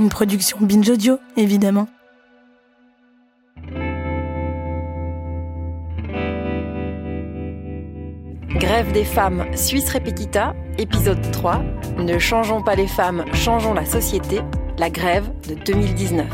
Une production Binge Audio, évidemment. Grève des femmes Suisse Repetita, épisode 3. Ne changeons pas les femmes, changeons la société. La grève de 2019.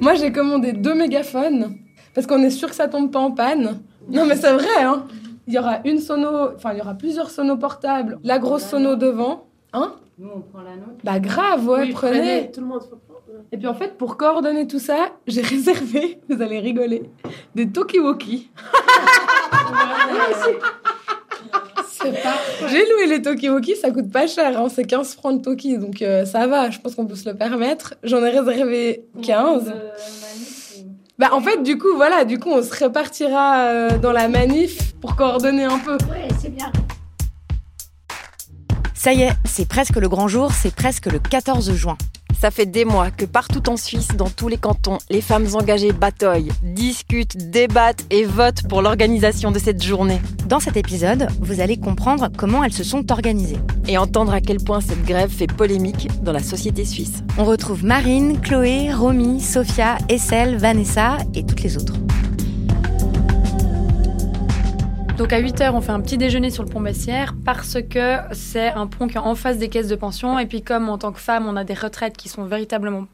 Moi, j'ai commandé deux mégaphones parce qu'on est sûr que ça tombe pas en panne. Non, mais c'est vrai, hein. Il y aura une sono, enfin, il y aura plusieurs sonos portables, la grosse sono devant, hein. Nous, on prend la nôtre. Bah grave, ouais, Oui, prenez. Tout le monde faut prendre. Et puis en fait, pour coordonner tout ça, j'ai réservé, vous allez rigoler, des Tokiwoki. J'ai loué les Tokiwoki, ça coûte pas cher, hein, c'est 15 francs de Toki, donc euh, ça va, je pense qu'on peut se le permettre. J'en ai réservé 15. Bah en fait, du coup, voilà, du coup, on se répartira euh, dans la manif pour coordonner un peu. Ouais, c'est bien. Ça y est, c'est presque le grand jour, c'est presque le 14 juin. Ça fait des mois que partout en Suisse, dans tous les cantons, les femmes engagées bataillent, discutent, débattent et votent pour l'organisation de cette journée. Dans cet épisode, vous allez comprendre comment elles se sont organisées. Et entendre à quel point cette grève fait polémique dans la société suisse. On retrouve Marine, Chloé, Romy, Sophia, Essel, Vanessa et toutes les autres. Donc à 8h, on fait un petit déjeuner sur le pont Bessières parce que c'est un pont qui est en face des caisses de pension. Et puis comme en tant que femme, on a des retraites qui sont véritablement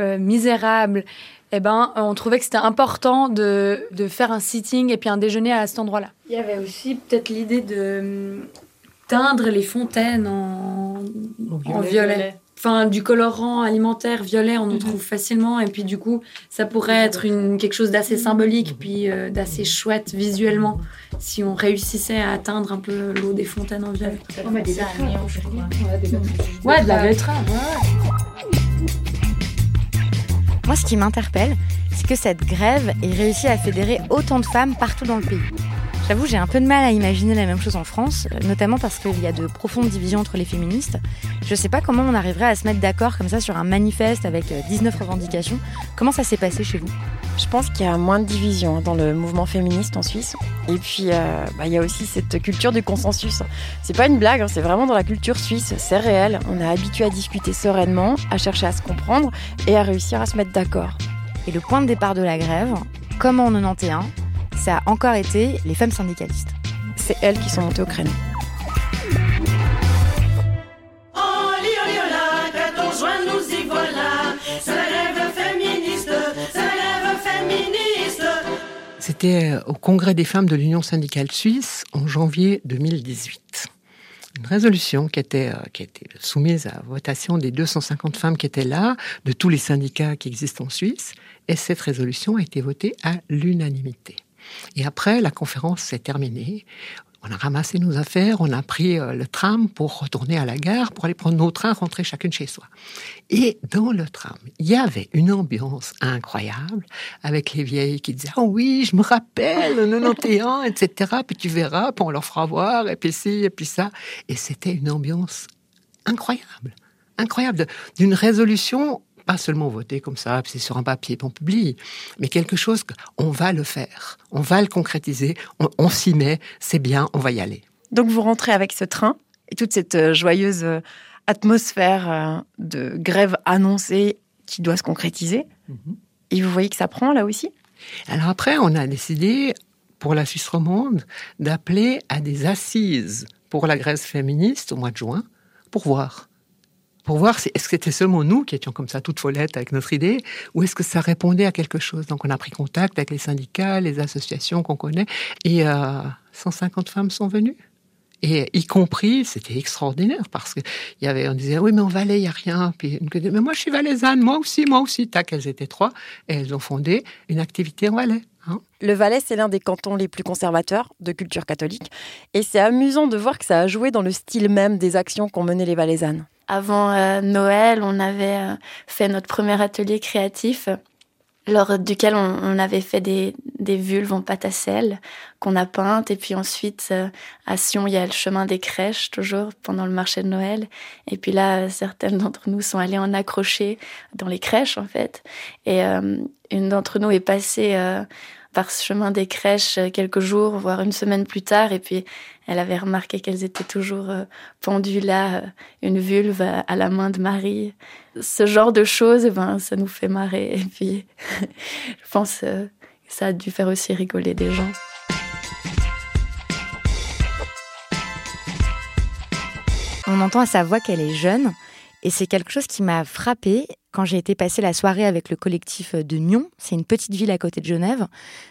euh, misérables, eh ben, on trouvait que c'était important de, de faire un sitting et puis un déjeuner à cet endroit-là. Il y avait aussi peut-être l'idée de hum, teindre les fontaines en, en violet. Enfin, du colorant alimentaire violet, on en trouve facilement. Et puis, du coup, ça pourrait être une, quelque chose d'assez symbolique, puis euh, d'assez chouette visuellement, si on réussissait à atteindre un peu l'eau des fontaines en violet. On met des betterave, je crois. Ouais, de la betterave. Moi, ce qui m'interpelle, c'est que cette grève ait réussi à fédérer autant de femmes partout dans le pays. J'avoue, j'ai un peu de mal à imaginer la même chose en France, euh, notamment parce qu'il y a de profondes divisions entre les féministes. Je sais pas comment on arriverait à se mettre d'accord comme ça sur un manifeste avec euh, 19 revendications. Comment ça s'est passé chez vous? Je pense qu'il y a moins de division hein, dans le mouvement féministe en Suisse. Et puis, euh, bah, il y a aussi cette culture du consensus. C'est pas une blague, hein, c'est vraiment dans la culture suisse, c'est réel. On est habitué à discuter sereinement, à chercher à se comprendre et à réussir à se mettre d'accord. Et le point de départ de la grève, comme en 91, ça a encore été les femmes syndicalistes. C'est elles qui sont montées au créneau. C'était au Congrès des femmes de l'Union syndicale suisse en janvier 2018. Une résolution qui était, qui a été soumise à votation des 250 femmes qui étaient là, de tous les syndicats qui existent en Suisse, et cette résolution a été votée à l'unanimité. Et après, la conférence s'est terminée. On a ramassé nos affaires, on a pris euh, le tram pour retourner à la gare, pour aller prendre nos trains, rentrer chacune chez soi. Et dans le tram, il y avait une ambiance incroyable avec les vieilles qui disaient, oh oui, je me rappelle, 91, etc. Puis tu verras, puis on leur fera voir, et puis ci, et puis ça. Et c'était une ambiance incroyable, incroyable, d'une résolution pas seulement voter comme ça, c'est sur un papier qu'on publie, mais quelque chose qu'on va le faire, on va le concrétiser, on, s'y met, c'est bien, on va y aller. Donc vous rentrez avec ce train et toute cette euh, joyeuse euh, atmosphère euh, de grève annoncée qui doit se concrétiser. Mhm. Et vous voyez que ça prend là aussi? Alors après, on a décidé pour la Suisse romande d'appeler à des assises pour la grève féministe au mois de juin pour voir pour voir est-ce que c'était seulement nous qui étions comme ça, toutes follettes avec notre idée, ou est-ce que ça répondait à quelque chose? Donc on a pris contact avec les syndicats, les associations qu'on connaît, et 150 euh, femmes sont venues. Et y compris, c'était extraordinaire parce que y avait, on disait, oui, mais en Valais, il n'y a rien. Puis, mais moi, je suis valaisanne, moi aussi, moi aussi. Tac, elles étaient trois. Et elles ont fondé une activité en Valais. Hein. Le Valais, c'est l'un des cantons les plus conservateurs de culture catholique. Et c'est amusant de voir que ça a joué dans le style même des actions qu'ont menées les valaisannes avant euh, Noël, on avait euh, fait notre premier atelier créatif lors duquel on, avait fait des, vulves en pâte à sel qu'on a peintes. Et puis ensuite, euh, à Sion, il y a le chemin des crèches, toujours, pendant le marché de Noël. Et puis là, certaines d'entre nous sont allées en accrocher dans les crèches, en fait. Et une d'entre nous est passée par ce chemin des crèches euh, quelques jours, voire une semaine plus tard. Et puis, elle avait remarqué qu'elles étaient toujours euh, pendues là, euh, une vulve à la main de Marie. Ce genre de choses, eh ben, ça nous fait marrer. Et puis, je pense que ça a dû faire aussi rigoler des gens. On entend à sa voix qu'elle est jeune. Et c'est quelque chose qui m'a frappé quand j'ai été passer la soirée avec le collectif de Nyon. C'est une petite ville à côté de Genève.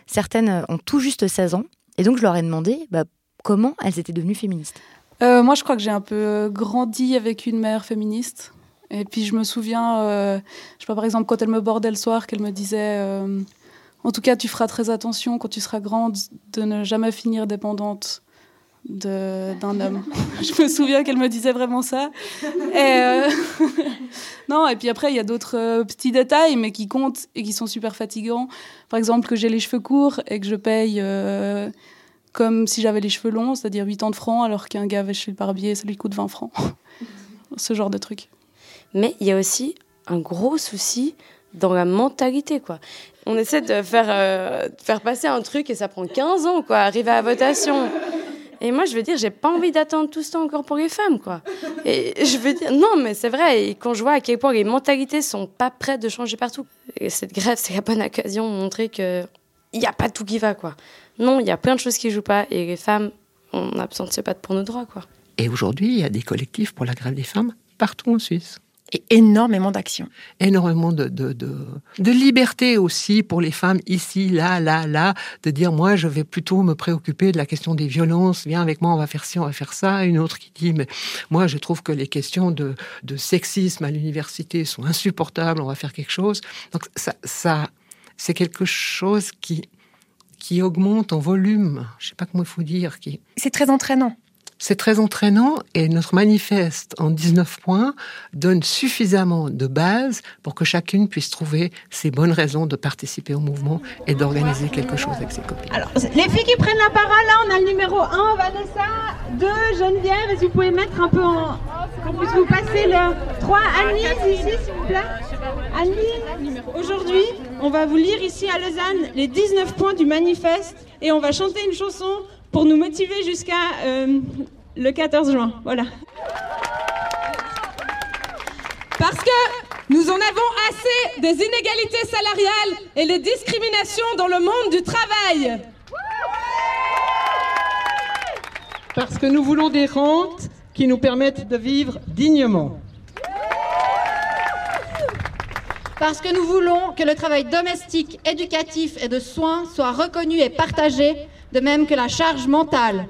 Certaines ont tout juste 16 ans. Et donc, je leur ai demandé bah, comment elles étaient devenues féministes. Euh, moi, je crois que j'ai un peu euh, grandi avec une mère féministe. Et puis, je me souviens, euh, je sais pas, par exemple, quand elle me bordait le soir, qu'elle me disait En tout cas, tu feras très attention quand tu seras grande de ne jamais finir dépendante d'un homme. je me souviens qu'elle me disait vraiment ça. Et euh, non, et puis après, il y a d'autres euh, petits détails, mais qui comptent et qui sont super fatigants. Par exemple, que j'ai les cheveux courts et que je paye euh, comme si j'avais les cheveux longs, c'est-à-dire 80 francs, alors qu'un gars va chez le barbier, ça lui coûte 20 francs. Ce genre de truc. Mais il y a aussi un gros souci dans la mentalité, quoi. On essaie de faire, faire passer un truc et ça prend 15 ans, quoi, arriver à la votation. Et moi, je veux dire, j'ai pas envie d'attendre tout ce temps encore pour les femmes, quoi. Et je veux dire, non, mais c'est vrai. Et quand je vois à quel point les mentalités sont pas prêtes de changer partout, et cette grève, c'est la bonne occasion de montrer que il n'y a pas tout qui va, quoi. Non, il y a plein de choses qui jouent pas. Et les femmes, on se battre pour nos droits, quoi. Et aujourd'hui, il y a des collectifs pour la grève des femmes partout en Suisse et énormément d'action. Énormément de, de, de, de, liberté aussi pour les femmes ici, là, là, là, de dire moi je vais plutôt me préoccuper de la question des violences, viens avec moi, on va faire ci, on va faire ça. Une autre qui dit mais moi je trouve que les questions de, de sexisme à l'université sont insupportables, on va faire quelque chose. Donc ça, ça c'est quelque chose qui qui augmente en volume. Je sais pas comment il faut dire. Qui... C'est très entraînant. C'est très entraînant et notre manifeste en 19 points donne suffisamment de base pour que chacune puisse trouver ses bonnes raisons de participer au mouvement et d'organiser quelque chose avec ses copines. Alors, les filles qui prennent la parole, là, on a le numéro 1, Vanessa, 2, Geneviève, et si vous pouvez mettre un peu en... qu'on puisse vous passer le 3, Annie, ici, s'il vous plaît. Annie, aujourd'hui, on va vous lire ici à Lausanne les 19 points du manifeste et on va chanter une chanson pour nous motiver jusqu'à euh, le 14 juin. Voilà. Parce que nous en avons assez des inégalités salariales et les discriminations dans le monde du travail. Parce que nous voulons des rentes qui nous permettent de vivre dignement. Parce que nous voulons que le travail domestique, éducatif et de soins soit reconnu et partagé de même que la charge mentale.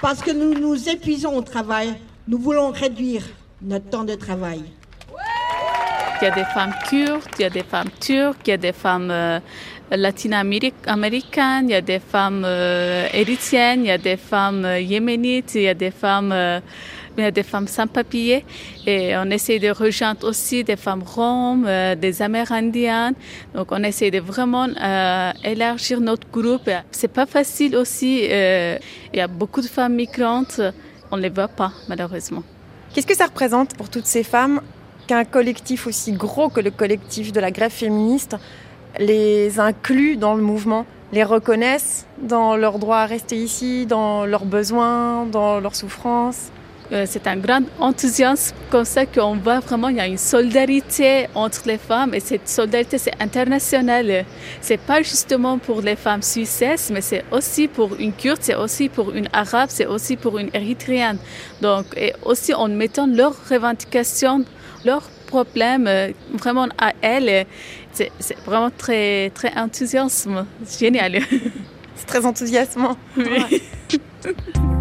Parce que nous nous épuisons au travail, nous voulons réduire notre temps de travail. Il y a des femmes kurdes, il y a des femmes turques, il y a des femmes euh, latino-américaines, il y a des femmes euh, érythréennes, il y a des femmes euh, yéménites, il y a des femmes, a des femmes sans papier. Et on essaie de rejoindre aussi des femmes roms, euh, des amérindiennes. Donc on essaie de vraiment euh, élargir notre groupe. C'est pas facile aussi. euh, il y a beaucoup de femmes migrantes. On les voit pas malheureusement. Qu'est-ce que ça représente pour toutes ces femmes qu'un collectif aussi gros que le collectif de la grève féministe les inclut dans le mouvement, les reconnaissent dans leur droit à rester ici, dans leurs besoins, dans leurs souffrances? C'est un grand enthousiasme comme ça qu'on voit vraiment il y a une solidarité entre les femmes et cette solidarité c'est international. C'est pas justement pour les femmes suissesses mais c'est aussi pour une kurde, c'est aussi pour une arabe, c'est aussi pour une érythréenne. Donc et aussi en mettant leurs revendications, leurs problèmes euh, vraiment à elles, c'est c'est vraiment très très enthousiasme, génial. C'est très enthousiasmant. Oui.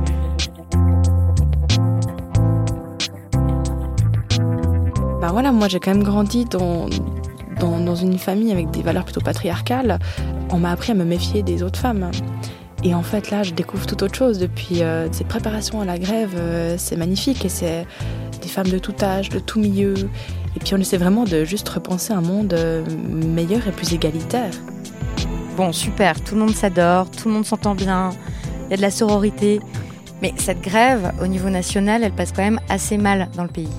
Voilà, moi j'ai quand même grandi dans une famille avec des valeurs plutôt patriarcales. On m'a appris à me méfier des autres femmes. Et en fait là, je découvre tout autre chose depuis euh, cette préparation à la grève. euh, c'est magnifique et c'est des femmes de tout âge, de tout milieu. Et puis on essaie vraiment de juste repenser un monde euh, meilleur et plus égalitaire. Bon, super, tout le monde s'adore, tout le monde s'entend bien, il y a de la sororité. Mais cette grève, au niveau national, elle passe quand même assez mal dans le pays.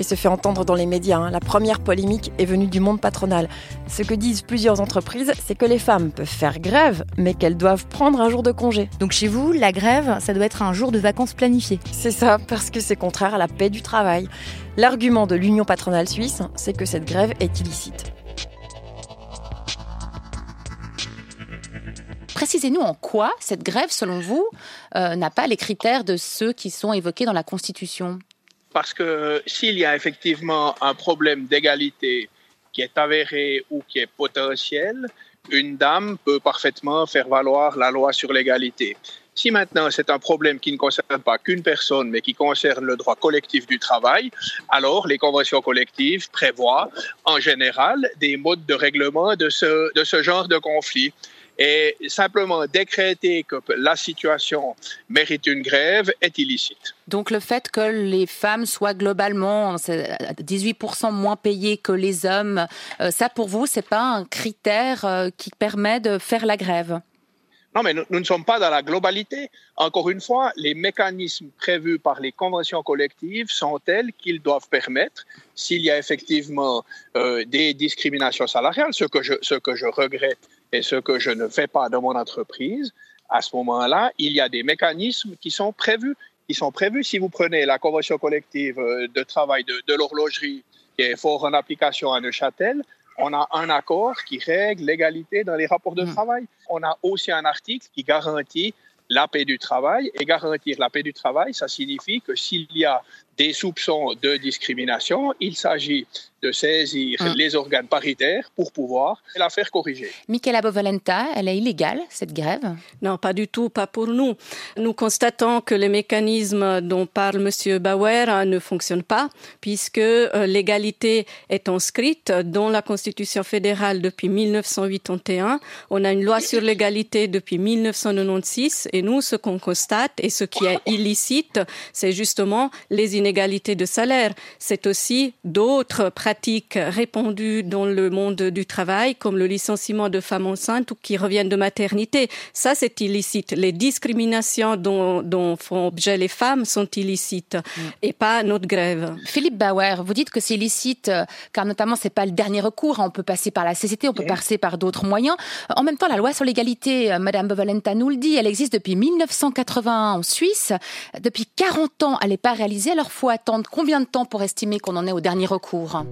Et se fait entendre dans les médias. hein. La première polémique est venue du monde patronal. Ce que disent plusieurs entreprises, c'est que les femmes peuvent faire grève, mais qu'elles doivent prendre un jour de congé. Donc chez vous, la grève, ça doit être un jour de vacances planifié. C'est ça, parce que c'est contraire à la paix du travail. L'argument de l'Union patronale suisse, c'est que cette grève est illicite. Précisez-nous en quoi cette grève, selon vous, euh, n'a pas les critères de ceux qui sont évoqués dans la Constitution? Parce que s'il y a effectivement un problème d'égalité qui est avéré ou qui est potentiel, une dame peut parfaitement faire valoir la loi sur l'égalité. Si maintenant c'est un problème qui ne concerne pas qu'une personne, mais qui concerne le droit collectif du travail, alors les conventions collectives prévoient en général des modes de règlement de ce, de ce genre de conflit. Et simplement décréter que la situation mérite une grève est illicite. Donc le fait que les femmes soient globalement c'est 18% moins payées que les hommes, euh, ça pour vous, c'est pas un critère euh, qui permet de faire la grève? Non, mais nous, nous ne sommes pas dans la globalité. Encore une fois, les mécanismes prévus par les conventions collectives sont tels qu'ils doivent permettre, s'il y a effectivement euh, des discriminations salariales, ce que, je, ce que je regrette et ce que je ne fais pas dans mon entreprise, à ce moment-là, il y a des mécanismes qui sont prévus. Qui sont prévus. Si vous prenez la convention collective euh, de travail de, de l'horlogerie, qui est fort en application à Neuchâtel, on a un accord qui règle l'égalité dans les rapports de travail. On a aussi un article qui garantit la paix du travail. Et garantir la paix du travail, ça signifie que s'il y a des soupçons de discrimination, il s'agit de saisir Mm. les organes paritaires pour pouvoir la faire corriger. Michaela Bovalenta, elle est illégale, cette grève? Non, pas du tout, pas pour nous. Nous constatons que les mécanismes dont parle M. Bauer hein, ne fonctionnent pas, puisque euh, l'égalité est inscrite dans la Constitution fédérale depuis 1981. On a une loi sur l'égalité depuis 1996, et nous, ce qu'on constate et ce qui est illicite, c'est justement les inégalités de salaire. C'est aussi d'autres pratiques répandues dans le monde du travail, comme le licenciement de femmes enceintes ou qui reviennent de maternité. Ça, c'est illicite. Les discriminations dont, dont font objet les femmes sont illicites et pas notre grève. Philippe Bauer, vous dites que c'est illicite euh, car notamment c'est pas le dernier recours. hein. On peut passer par la CCT, on peut passer par d'autres moyens. Euh, En même temps, la loi sur l'égalité, euh, Madame Bovalenta nous le dit, elle existe depuis 1981 en Suisse. Depuis 40 ans, elle n'est pas réalisée. Alors faut attendre combien de temps pour estimer qu'on en est au dernier recours?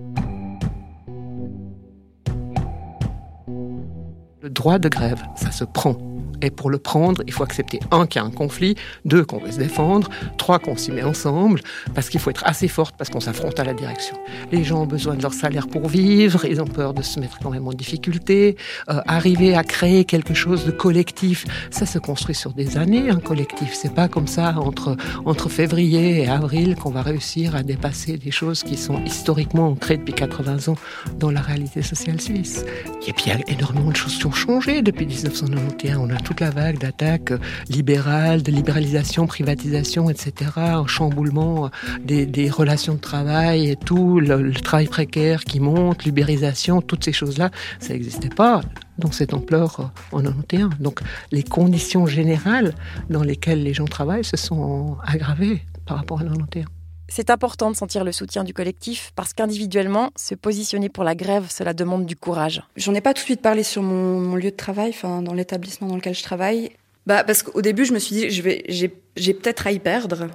Le droit de grève, ça se prend. Et pour le prendre, il faut accepter, un, qu'il y a un conflit, deux, qu'on veut se défendre, trois, qu'on s'y met ensemble, parce qu'il faut être assez forte, parce qu'on s'affronte à la direction. Les gens ont besoin de leur salaire pour vivre, ils ont peur de se mettre quand même en difficulté. Euh, arriver à créer quelque chose de collectif, ça se construit sur des années, un collectif. C'est pas comme ça, entre, entre février et avril, qu'on va réussir à dépasser des choses qui sont historiquement ancrées depuis 80 ans dans la réalité sociale suisse. Et puis il y a énormément de choses qui ont changé depuis 1991. On a toute la vague d'attaques libérales, de libéralisation, privatisation, etc., un chamboulement des, relations de travail et tout, le, le travail précaire qui monte, l'ubérisation, toutes ces choses-là, ça n'existait pas dans cette ampleur en 91. Donc les conditions générales dans lesquelles les gens travaillent se sont aggravées par rapport à 91. C'est important de sentir le soutien du collectif parce qu'individuellement, se positionner pour la grève, cela demande du courage. J'en ai pas tout de suite parlé sur mon, lieu de travail, dans l'établissement dans lequel je travaille. Bah parce qu'au début, je me suis dit, je vais, j'ai, peut-être à y perdre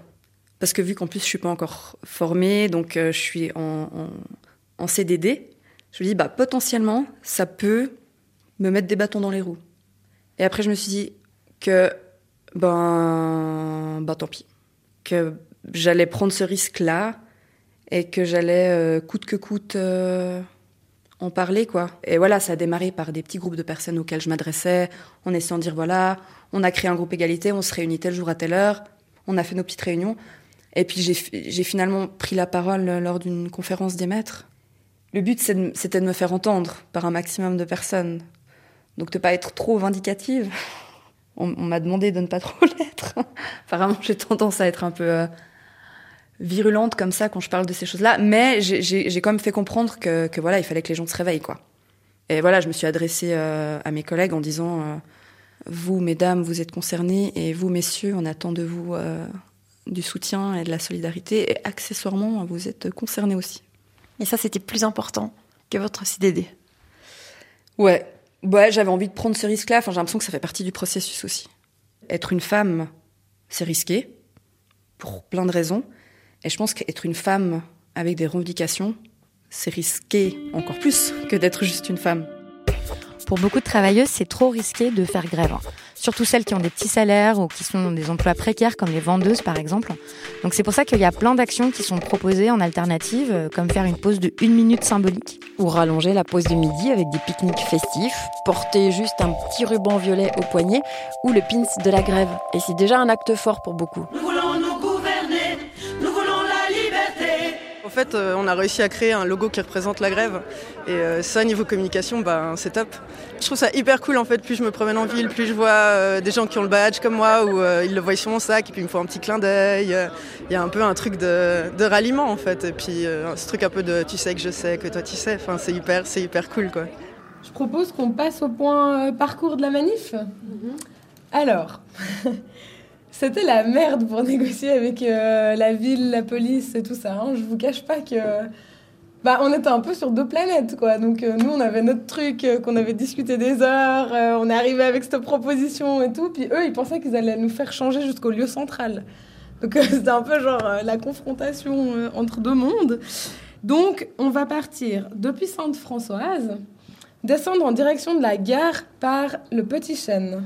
parce que vu qu'en plus je suis pas encore formée, donc euh, je suis en CDD, je me dis bah potentiellement ça peut me mettre des bâtons dans les roues. Et après je me suis dit que ben bah tant pis, que j'allais prendre ce risque-là et que j'allais euh, coûte que coûte euh, en parler quoi. Et voilà, ça a démarré par des petits groupes de personnes auxquels je m'adressais, en essayant de dire voilà, on a créé un groupe égalité, on se réunit tel jour à telle heure, on a fait nos petites réunions. Et puis j'ai finalement pris la parole lors d'une conférence des maîtres. Le but c'était de me faire entendre par un maximum de personnes. Donc de pas être trop vindicative. On, on m'a demandé de ne pas trop l'être. Apparemment j'ai tendance à être un peu euh, virulente comme ça quand je parle de ces choses-là, mais j'ai quand même fait comprendre que, que, voilà, il fallait que les gens se réveillent, quoi. Et voilà, je me suis adressée euh, à mes collègues en disant euh, Vous, mesdames, vous êtes concernés, et vous, messieurs, on attend de vous euh, du soutien et de la solidarité, et accessoirement, vous êtes concernés aussi. Et ça, c'était plus important que votre CDD Ouais, ouais j'avais envie de prendre ce risque-là, enfin, j'ai l'impression que ça fait partie du processus aussi. Être une femme, c'est risqué, pour plein de raisons. Et je pense qu'être une femme avec des revendications, c'est risqué encore plus que d'être juste une femme. Pour beaucoup de travailleuses, c'est trop risqué de faire grève. Surtout celles qui ont des petits salaires ou qui sont dans des emplois précaires comme les vendeuses par exemple. Donc c'est pour ça qu'il y a plein d'actions qui sont proposées en alternative, comme faire une pause de une minute symbolique. Ou rallonger la pause de midi avec des pique-niques festifs, porter juste un petit ruban violet au poignet ou le pins de la grève. Et c'est déjà un acte fort pour beaucoup. Nous fait, euh, on a réussi à créer un logo qui représente la grève. Et euh, ça, niveau communication, bah, c'est top. Je trouve ça hyper cool en fait. Plus je me promène en ville, plus je vois euh, des gens qui ont le badge comme moi, ou euh, ils le voient sur mon sac, et puis ils me font un petit clin d'œil. Il y a un peu un truc de, de ralliement en fait. Et puis euh, ce truc un peu de tu sais que je sais, que toi tu sais. Enfin, c'est hyper, c'est hyper cool quoi. Je propose qu'on passe au point euh, parcours de la manif. Alors, c'était la merde pour négocier avec euh, la ville, la police et tout ça. Hein. Je vous cache pas que. Bah, on était un peu sur deux planètes, quoi. Donc, euh, nous, on avait notre truc euh, qu'on avait discuté des heures. on est arrivé avec cette proposition et tout. Puis eux, ils pensaient qu'ils allaient nous faire changer jusqu'au lieu central. Donc, c'était un peu genre la confrontation entre deux mondes. Donc, on va partir depuis Sainte-Françoise, descendre en direction de la gare par le Petit Chêne.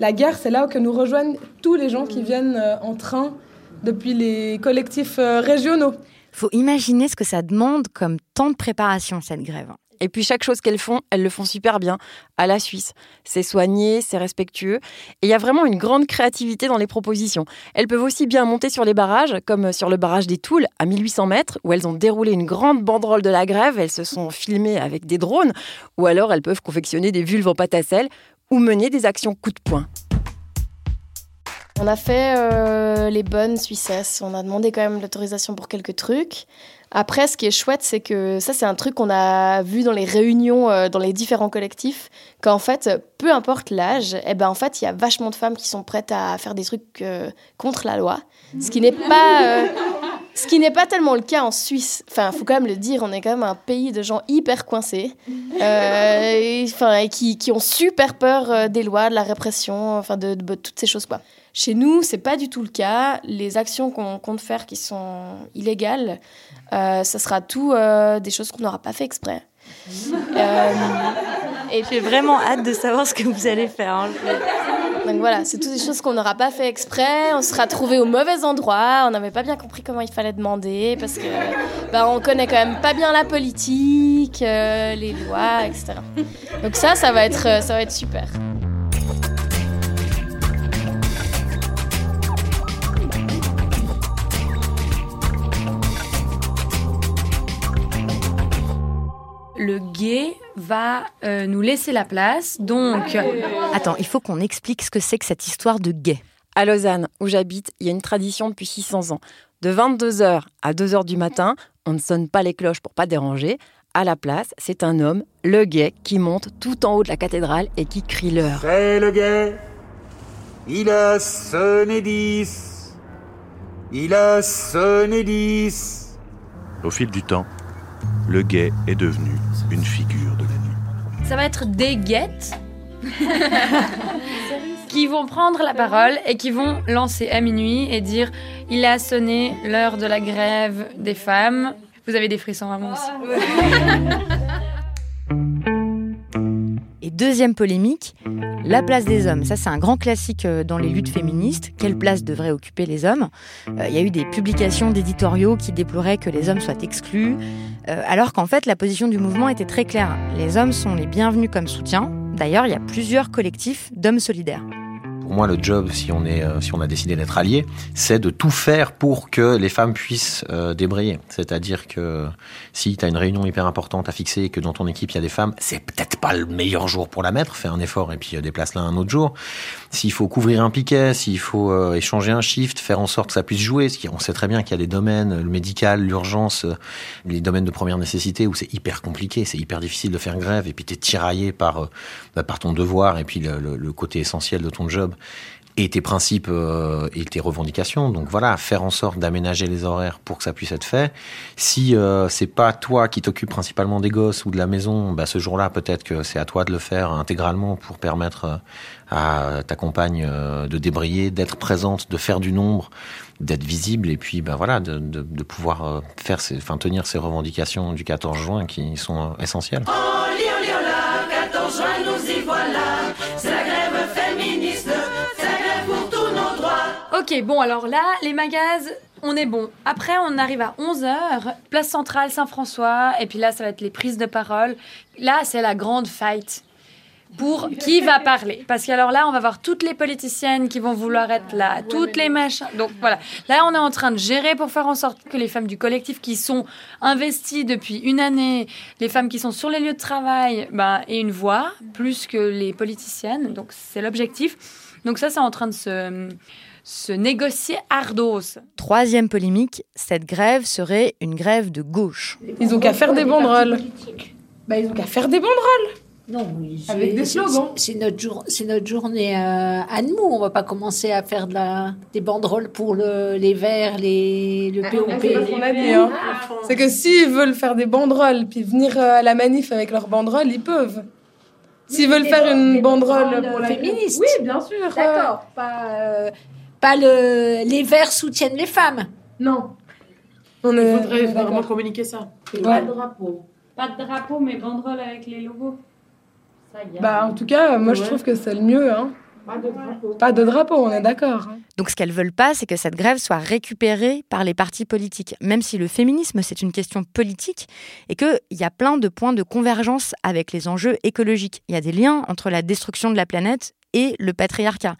La gare, c'est là où que nous rejoignent tous les gens qui viennent euh, en train depuis les collectifs euh, régionaux. Faut imaginer ce que ça demande comme temps de préparation, cette grève. Et puis chaque chose qu'elles font, elles le font super bien, à la Suisse. C'est soigné, c'est respectueux. Et il y a vraiment une grande créativité dans les propositions. Elles peuvent aussi bien monter sur les barrages, comme sur le barrage des Toules, à 1800 mètres, où elles ont déroulé une grande banderole de la grève, elles se sont filmées avec des drones, ou alors elles peuvent confectionner des vulves en pâte à sel, mener des actions coup de poing. On a fait euh, les bonnes Suissesses. On a demandé quand même l'autorisation pour quelques trucs. Après, ce qui est chouette, c'est que ça, c'est un truc qu'on a vu dans les réunions, euh, dans les différents collectifs, qu'en fait, peu importe l'âge, eh ben, en fait, il y a vachement de femmes qui sont prêtes à faire des trucs euh, contre la loi. Ce qui n'est pas, euh, ce qui n'est pas tellement le cas en Suisse. Enfin, faut quand même le dire, on est quand même un pays de gens hyper coincés, et, enfin, qui, qui ont super peur des lois, de la répression, enfin, de, de- toutes ces choses, quoi. Chez nous, c'est pas du tout le cas. Les actions qu'on compte faire qui sont illégales, ça sera tout euh, des choses qu'on n'aura pas fait exprès. Euh, et j'ai vraiment hâte de savoir ce que vous allez faire. hein. Donc voilà, c'est toutes des choses qu'on n'aura pas fait exprès. On sera trouvé au mauvais endroit. On n'avait pas bien compris comment il fallait demander parce que bah, on connaît quand même pas bien la politique, euh, les lois, etc. Donc ça, ça va être, euh, ça va être super. Le gay va euh, nous laisser la place. Donc, Attends, il faut qu'on explique ce que c'est que cette histoire de gay. À Lausanne, où j'habite, il y a une tradition depuis 600 ans. De 22h à 2h du matin, on ne sonne pas les cloches pour pas déranger. À la place, c'est un homme, le gay, qui monte tout en haut de la cathédrale et qui crie l'heure. C'est le gay. Il a sonné 10. Il a sonné 10. Au fil du temps, le gay est devenu une figure de la nuit. ça va être des guettes qui vont prendre la parole et qui vont lancer à minuit et dire il a sonné l'heure de la grève des femmes. Vous avez des frissons vraiment deuxième polémique, la place des hommes. Ça, c'est un grand classique euh, dans les luttes féministes. Quelle place devraient occuper les hommes? Euh, Il y a eu des publications d'éditoriaux qui déploraient que les hommes soient exclus, euh, alors qu'en fait, la position du mouvement était très claire. Les hommes sont les bienvenus comme soutien. D'ailleurs, il y a plusieurs collectifs d'hommes solidaires. Pour moi, le job, si on est, euh, si on a décidé d'être allié, c'est de tout faire pour que les femmes puissent euh, débrayer. C'est-à-dire que si tu as une réunion hyper importante à fixer et que dans ton équipe il y a des femmes, c'est peut-être pas le meilleur jour pour la mettre. Fais un effort et puis euh, déplace-la un autre jour. S'il faut couvrir un piquet, s'il faut euh, échanger un shift, faire en sorte que ça puisse jouer. Parce qu'on sait très bien qu'il y a des domaines, le médical, l'urgence, euh, les domaines de première nécessité où c'est hyper compliqué, c'est hyper difficile de faire grève et puis t'es tiraillé par, euh, bah, par ton devoir et puis le, le- le côté essentiel de ton job et tes principes euh, et tes revendications. Donc voilà, faire en sorte d'aménager les horaires pour que ça puisse être fait. Si euh, c'est pas toi qui t'occupes principalement des gosses ou de la maison, bah ce jour-là peut-être que c'est à toi de le faire intégralement pour permettre euh, à ta compagne euh, de débrayer, d'être présente, de faire du nombre, d'être visible et puis bah voilà de, de, de pouvoir euh, faire, ses, enfin tenir ces revendications du 14 juin qui sont essentielles. Ok, bon, alors là, les magazes, on est bon. Après, on arrive à 11h, place centrale Saint-François, et puis là, ça va être les prises de parole. Là, c'est la grande fight. Pour qui va parler Parce qu'alors là, on va voir toutes les politiciennes qui vont vouloir être là, toutes les machins. Donc voilà, là, on est en train de gérer pour faire en sorte que les femmes du collectif qui sont investies depuis une année, les femmes qui sont sur les lieux de travail, ben, aient une voix, plus que les politiciennes. Donc c'est l'objectif. Donc ça, c'est en train de se, se négocier ardos. Troisième polémique, cette grève serait une grève de gauche. Ils ont qu'à faire des banderoles. Bah, ils ont qu'à faire des banderoles. Non, Avec c'est- des slogans. C'est c'est notre, jour, c'est notre journée euh, à nous. On va pas commencer à faire de la, des banderoles pour le, les verts, les, le POP. Ah, C'est pas ce qu'on a dit, hein. C'est que s'ils veulent faire des banderoles puis venir euh, à la manif avec leurs banderoles, ils peuvent. S'ils veulent faire une banderole banderoles pour la féministes. Oui, bien sûr. D'accord. Pas, euh, pas le, les verts soutiennent les femmes. Non. On Il faudrait d'accord. vraiment communiquer ça. Pas de drapeau. Pas de drapeau, mais banderole avec les logos. Bah, en tout cas, moi, je trouve que c'est le mieux. Hein. Pas de drapeau. Pas de drapeau, on est d'accord. hein. Donc ce qu'elles veulent pas, c'est que cette grève soit récupérée par les partis politiques, même si le féminisme, c'est une question politique et qu'il y a plein de points de convergence avec les enjeux écologiques. Il y a des liens entre la destruction de la planète et le patriarcat.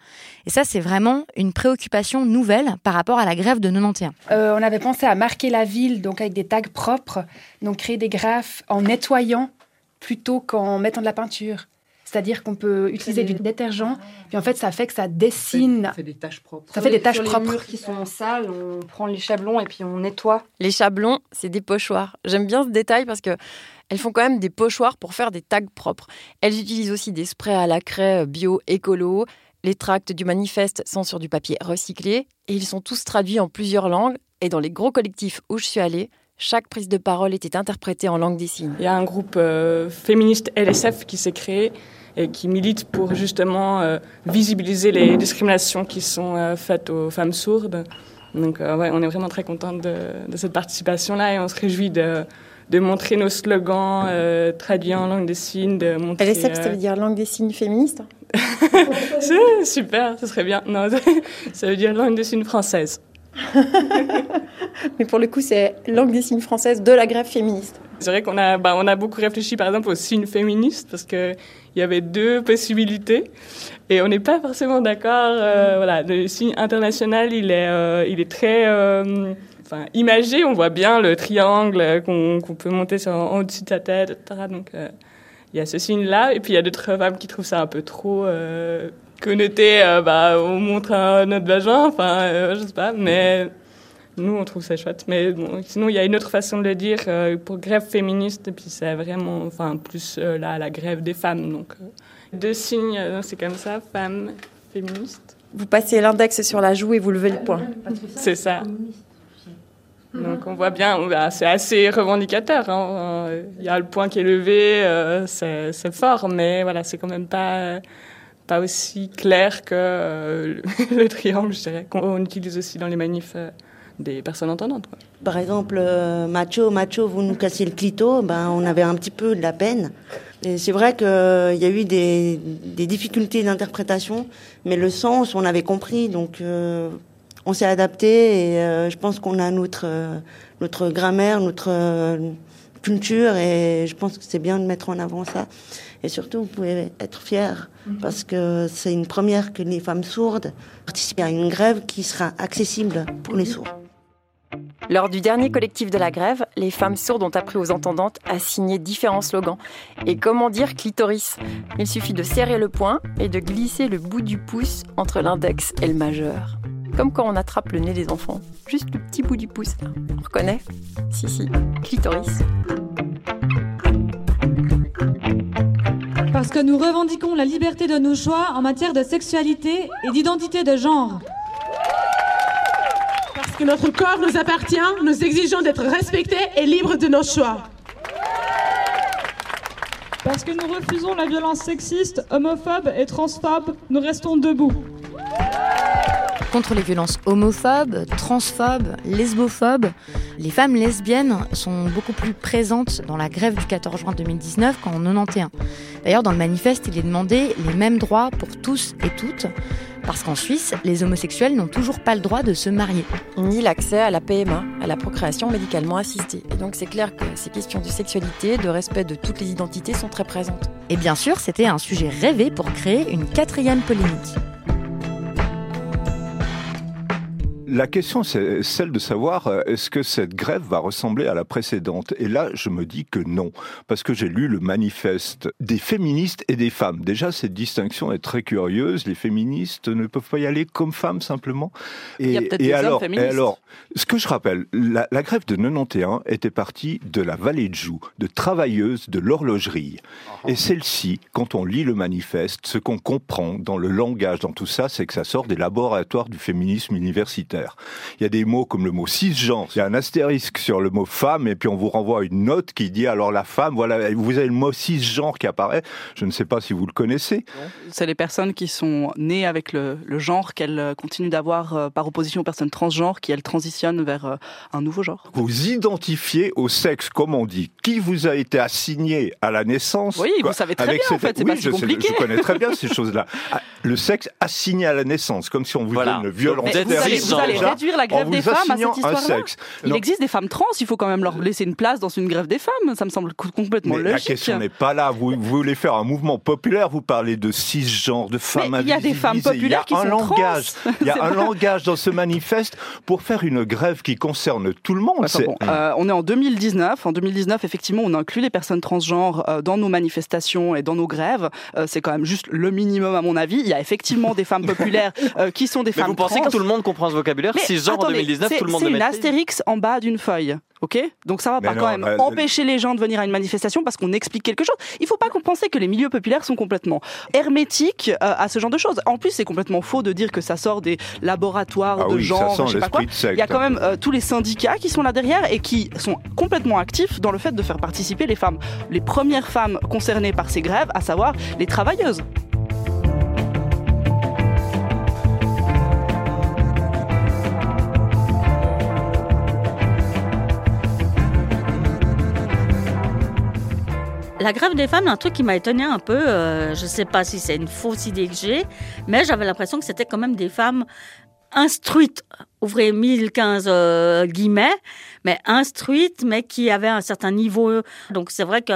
Et ça, c'est vraiment une préoccupation nouvelle par rapport à la grève de 91. Euh, on avait pensé à marquer la ville donc avec des tags propres, donc créer des graphes en nettoyant plutôt qu'en mettant de la peinture. C'est-à-dire qu'on peut utiliser du détergent, puis en fait ça fait que ça dessine. Ça fait des taches propres. Ça fait des taches Sur les propres. murs qui sont sales, on prend les chablons et puis on nettoie. Les chablons, c'est des pochoirs. J'aime bien ce détail parce que elles font quand même des pochoirs pour faire des tags propres. Elles utilisent aussi des sprays à la craie bio écolo. Les tracts du manifeste sont sur du papier recyclé et ils sont tous traduits en plusieurs langues. Et dans les gros collectifs où je suis allée, chaque prise de parole était interprétée en langue des signes. Il y a un groupe euh, féministe LSF qui s'est créé et qui milite pour justement euh, visibiliser les discriminations qui sont euh, faites aux femmes sourdes. Donc euh, ouais, on est vraiment très contente de, de cette participation-là et on se réjouit de, de montrer nos slogans euh, traduits en langue des signes, de montrer... LSF, ça veut dire langue des signes féministe C'est super, ce serait bien. Non, ça veut dire langue des signes française. Mais pour le coup, c'est langue des signes française de la grève féministe. C'est vrai qu'on a, bah, on a beaucoup réfléchi par exemple aux signes féministes parce qu'il y avait deux possibilités et on n'est pas forcément d'accord. euh, voilà, le signe international, il est, euh, il est très euh, enfin, imagé. On voit bien le triangle qu'on peut monter sur, en au-dessus de sa tête, etc. Donc il y a ce signe-là. Et puis il y a d'autres femmes qui trouvent ça un peu trop connoté. euh, bah, on montre un, notre vagin, enfin, euh, je sais pas, mais. Nous, on trouve ça chouette. Mais bon, sinon, il y a une autre façon de le dire euh, pour grève féministe, et puis c'est vraiment, enfin, plus euh, là, la grève des femmes. Donc, deux signes, c'est comme ça, femme, féministe. Vous passez l'index sur la joue et vous levez le poing. C'est ça. Donc, on voit bien, c'est assez revendicateur. hein. Il y a le point qui est levé, c'est fort, mais voilà, c'est quand même pas, pas aussi clair que euh, le triangle, je dirais, qu'on utilise aussi dans les manifs euh, des personnes entendantes. Par exemple, euh, macho, macho, vous nous cassez le clito, ben, on avait un petit peu de la peine. Et c'est vrai qu'il y a eu des, difficultés d'interprétation, mais le sens, on avait compris, donc on s'est adapté et je pense qu'on a notre, notre grammaire, notre culture et je pense que c'est bien de mettre en avant ça. Et surtout, vous pouvez être fiers parce que c'est une première que les femmes sourdes participent à une grève qui sera accessible pour les sourds. Lors du dernier collectif de la grève, les femmes sourdes ont appris aux entendantes à signer différents slogans. Et comment dire clitoris? Il suffit de serrer le poing et de glisser le bout du pouce entre l'index et le majeur. Comme quand on attrape le nez des enfants. Juste le petit bout du pouce. là. On reconnaît? Si, si. Clitoris. Parce que nous revendiquons la liberté de nos choix en matière de sexualité et d'identité de genre. Parce que notre corps nous appartient, nous exigeons d'être respectés et libres de nos choix. Parce que nous refusons la violence sexiste, homophobe et transphobe, nous restons debout. Contre les violences homophobes, transphobes, lesbophobes, les femmes lesbiennes sont beaucoup plus présentes dans la grève du 14 juin 2019 qu'en 91. D'ailleurs, dans le manifeste, il est demandé les mêmes droits pour tous et toutes, parce qu'en Suisse, les homosexuels n'ont toujours pas le droit de se marier. Ni l'accès à la PMA, à la procréation médicalement assistée. Et donc c'est clair que ces questions de sexualité, de respect de toutes les identités sont très présentes. Et bien sûr, c'était un sujet rêvé pour créer une quatrième polémique. La question, c'est celle de savoir euh, est-ce que cette grève va ressembler à la précédente? Et là, je me dis que non, parce que j'ai lu le manifeste des féministes et des femmes. Déjà, cette distinction est très curieuse. Les féministes ne peuvent pas y aller comme femmes simplement. Et, Il y a et des alors, féministes. et alors, ce que je rappelle, la, la grève de 91 était partie de la vallée de Joux, de travailleuses de l'horlogerie. Et celle-ci, quand on lit le manifeste, ce qu'on comprend dans le langage, dans tout ça, c'est que ça sort des laboratoires du féminisme universitaire. Il y a des mots comme le mot cisgenre, il y a un astérisque sur le mot femme, et puis on vous renvoie une note qui dit alors la femme, voilà, vous avez le mot cisgenre qui apparaît. Je ne sais pas si vous le connaissez. C'est les personnes qui sont nées avec le, le genre qu'elles euh, continuent d'avoir euh, par opposition aux personnes transgenres qui, elles, transitionnent vers euh, un nouveau genre. Vous identifiez au sexe, comme on dit, qui vous a été assigné à la naissance. Oui, vous quoi, savez très avec bien, en fait, c'est oui, pas si je sais- compliqué. je connais très bien ces choses-là. Ah, Le sexe assigné à la naissance, comme si on vous Voilà. violon Mais vous allez, vous allez réduire la grève des femmes à cette histoire-là? Il Non. existe des femmes trans, il faut quand même leur laisser une place dans une grève des femmes. Ça me semble co- complètement Mais la logique. question n'est pas là. Vous, vous voulez faire un mouvement populaire, vous parlez de cisgenres, de femmes il y a des femmes populaires qui sont trans. langage. Il y a un langage dans ce manifeste pour faire une grève qui concerne tout le monde. Enfin, C'est- bon, euh, on est en 2019. En 2019, effectivement, on inclut les personnes transgenres euh, dans nos manifestations et dans nos grèves. Euh, c'est quand même juste le minimum, à mon avis. Il y a effectivement des femmes populaires qui sont des Mais femmes vous pensez trans. que tout le monde comprend ce vocabulaire? Mais Si genre en attendez, 2019, c'est- tout le monde C'est une astérix en bas d'une feuille. Ok? Donc ça va Mais pas non, quand même bah, empêcher les gens de venir à une manifestation parce qu'on explique quelque chose. Il faut pas qu'on pense que les milieux populaires sont complètement hermétiques euh, à ce genre de choses. En plus, c'est complètement faux de dire que ça sort des laboratoires Ah de oui, genre, je sais pas quoi. Il y a quand même euh, tous les syndicats qui sont là derrière et qui sont complètement actifs dans le fait de faire participer les femmes, les premières femmes concernées par ces grèves, à savoir les travailleuses. La grève des femmes, un truc qui m'a étonné un peu, euh, je ne sais pas si c'est une fausse idée que j'ai, mais j'avais l'impression que c'était quand même des femmes instruites, ouvrez 1015 euh, guillemets, mais instruites, mais qui avaient un certain niveau. Donc c'est vrai que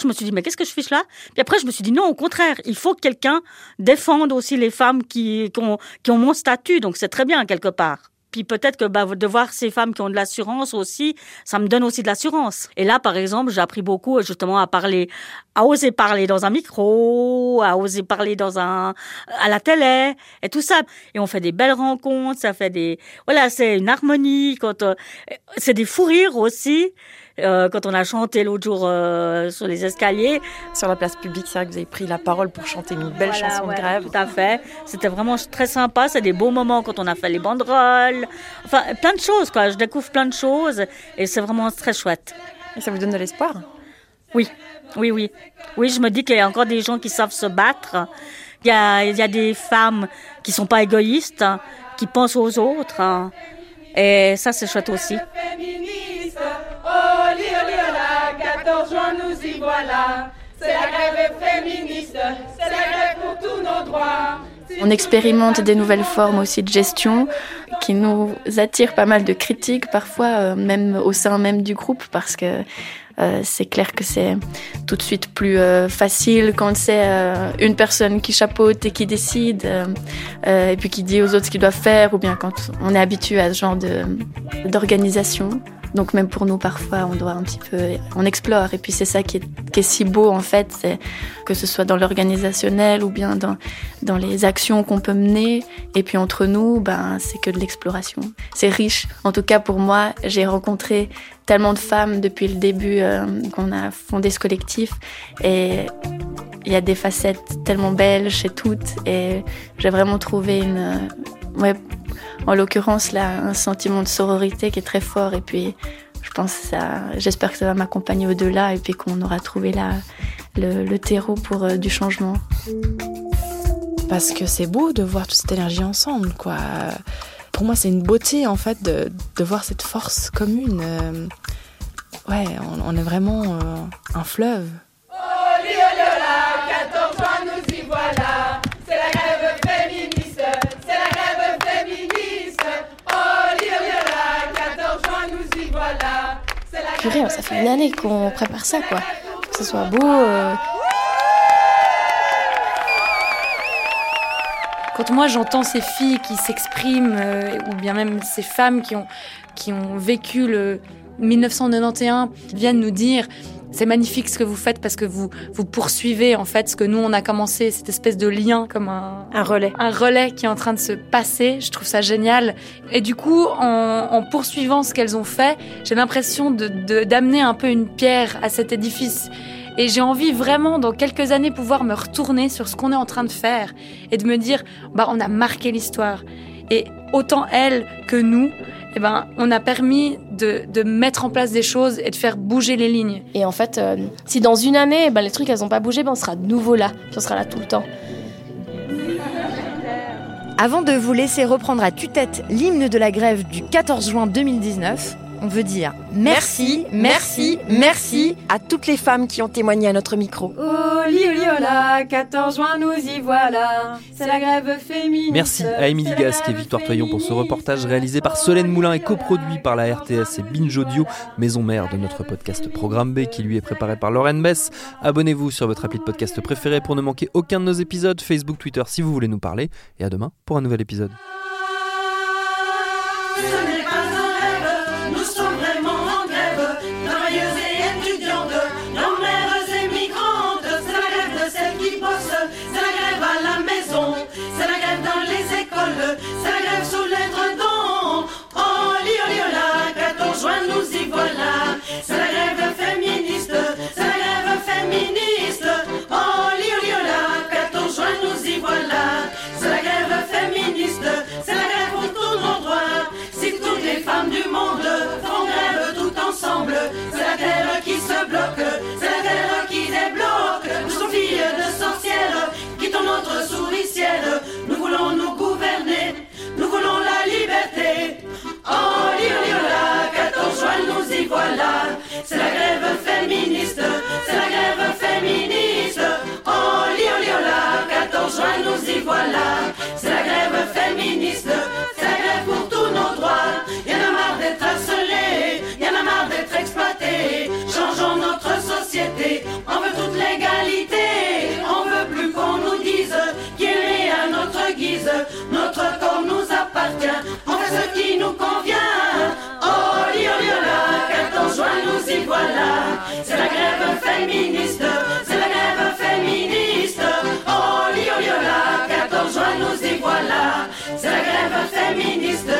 je me suis dit, mais qu'est-ce que je fiche là? Puis après, je me suis dit, non, au contraire, il faut que quelqu'un défende aussi les femmes qui, ont, qui ont mon statut, donc c'est très bien quelque part. Puis peut-être que bah, de voir ces femmes qui ont de l'assurance aussi, ça me donne aussi de l'assurance. Et là, par exemple, j'ai appris beaucoup justement à parler, à oser parler dans un micro, à oser parler dans un, à la télé et tout ça. Et on fait des belles rencontres, ça fait des, voilà, c'est une harmonie. Quand euh, c'est des fous rires aussi. Euh, quand on a chanté l'autre jour euh, sur les escaliers. Sur la place publique, c'est vrai que vous avez pris la parole pour chanter une belle Voilà, chanson ouais, de grève. Tout à fait. C'était vraiment très sympa. C'est des beaux moments quand on a fait les banderoles. Enfin, plein de choses, quoi. Je découvre plein de choses et c'est vraiment très chouette. Et ça vous donne de l'espoir? Oui, oui, oui. Oui, je me dis qu'il y a encore des gens qui savent se battre. Il y a, il y a des femmes qui sont pas égoïstes, hein, qui pensent aux autres. hein. Et ça, c'est chouette aussi. Oh, li, oh, li, oh, là, 14 juin, nous y voilà. C'est la grève féministe, c'est la grève pour tous nos droits. On expérimente des nouvelles formes aussi de gestion qui nous attirent pas mal de critiques parfois, euh, même au sein même du groupe, parce que euh, c'est clair que c'est tout de suite plus euh, facile quand c'est euh, une personne qui chapeaute et qui décide, et puis qui dit aux autres ce qu'ils doivent faire, ou bien quand on est habitué à ce genre d'organisation. Donc même pour nous, parfois, on doit un petit peu, on explore. Et puis c'est ça qui est, qui est si beau en fait, c'est que ce soit dans l'organisationnel ou bien dans dans les actions qu'on peut mener. Et puis entre nous, ben c'est que de l'exploration. C'est riche. En tout cas pour moi, j'ai rencontré tellement de femmes depuis le début euh, qu'on a fondé ce collectif et il y a des facettes tellement belles chez toutes et j'ai vraiment trouvé une ouais en l'occurrence là un sentiment de sororité qui est très fort et puis je pense ça j'espère que ça va m'accompagner au-delà et puis qu'on aura trouvé là le, terreau pour euh, du changement. parce que c'est beau de voir toute cette énergie ensemble, quoi. Pour moi, c'est une beauté, en fait, de, de voir cette force commune. Euh, Ouais, on, on est vraiment euh, un fleuve. Ça fait une année qu'on prépare ça, quoi. Que ce soit beau. euh, Quand moi j'entends ces filles qui s'expriment, euh, ou bien même ces femmes qui ont, qui ont vécu le 1991, viennent nous dire c'est magnifique ce que vous faites parce que vous, vous poursuivez en fait ce que nous on a commencé, cette espèce de lien comme un, Un relais. un relais qui est en train de se passer. Je trouve ça génial. Et du coup, en, en poursuivant ce qu'elles ont fait, j'ai l'impression de, de- d'amener un peu une pierre à cet édifice. Et j'ai envie vraiment, dans quelques années, pouvoir me retourner sur ce qu'on est en train de faire et de me dire, bah, on a marqué l'histoire. Et autant elles que nous, eh ben, on a permis de, de mettre en place des choses et de faire bouger les lignes. Et en fait, euh, si dans une année, ben, les trucs, elles n'ont pas bougé, ben, on sera de nouveau là. Puis on sera là tout le temps. Avant de vous laisser reprendre à tue-tête l'hymne de la grève du 14 juin 2019, on veut dire merci, merci, merci à toutes les femmes qui ont témoigné à notre micro. Oli, oli, ola, 14 juin, nous y voilà. C'est la grève féministe. Merci à Émilie Gasque et Victoire Toyon pour ce reportage réalisé par Solène Moulin et coproduit par la RTS et Binge Audio, maison mère de notre podcast Programme B qui lui est préparé par Lauren Bess. Abonnez-vous sur votre appli de podcast préféré pour ne manquer aucun de nos épisodes, Facebook, Twitter si vous voulez nous parler. Et à demain pour un nouvel épisode. C'est la grève féministe, c'est la grève féministe. Oh, Liola, 14 juin, nous y voilà. C'est la grève féministe, c'est la grève pour tout nos droits. Si toutes les femmes du monde font grève tout ensemble, c'est la grève qui se bloque, c'est la grève qui débloque. Nous sommes filles de sorcières, quittons notre souricière. Nous voulons nous gouverner, nous voulons la liberté. Oh, Liola, 14 juin, nous y voilà, c'est la grève féministe, c'est la grève féministe. Oh, li, oh, 14 juin, nous y voilà, c'est la grève féministe.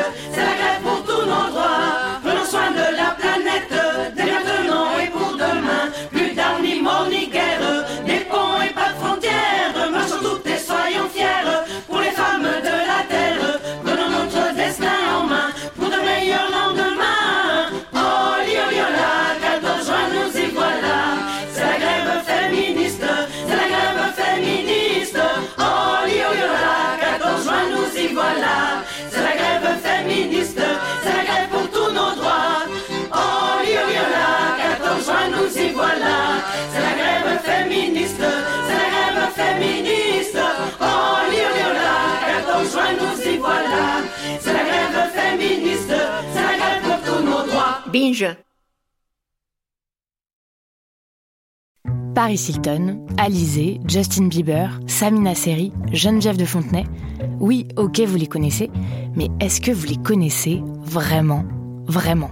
Voilà. C'est la grève féministe, c'est la grève pour tous nos droits. Binge. Paris Hilton, Alizé, Justin Bieber, Samina Seri, Geneviève de Fontenay. Oui, ok, vous les connaissez, mais est-ce que vous les connaissez vraiment Vraiment?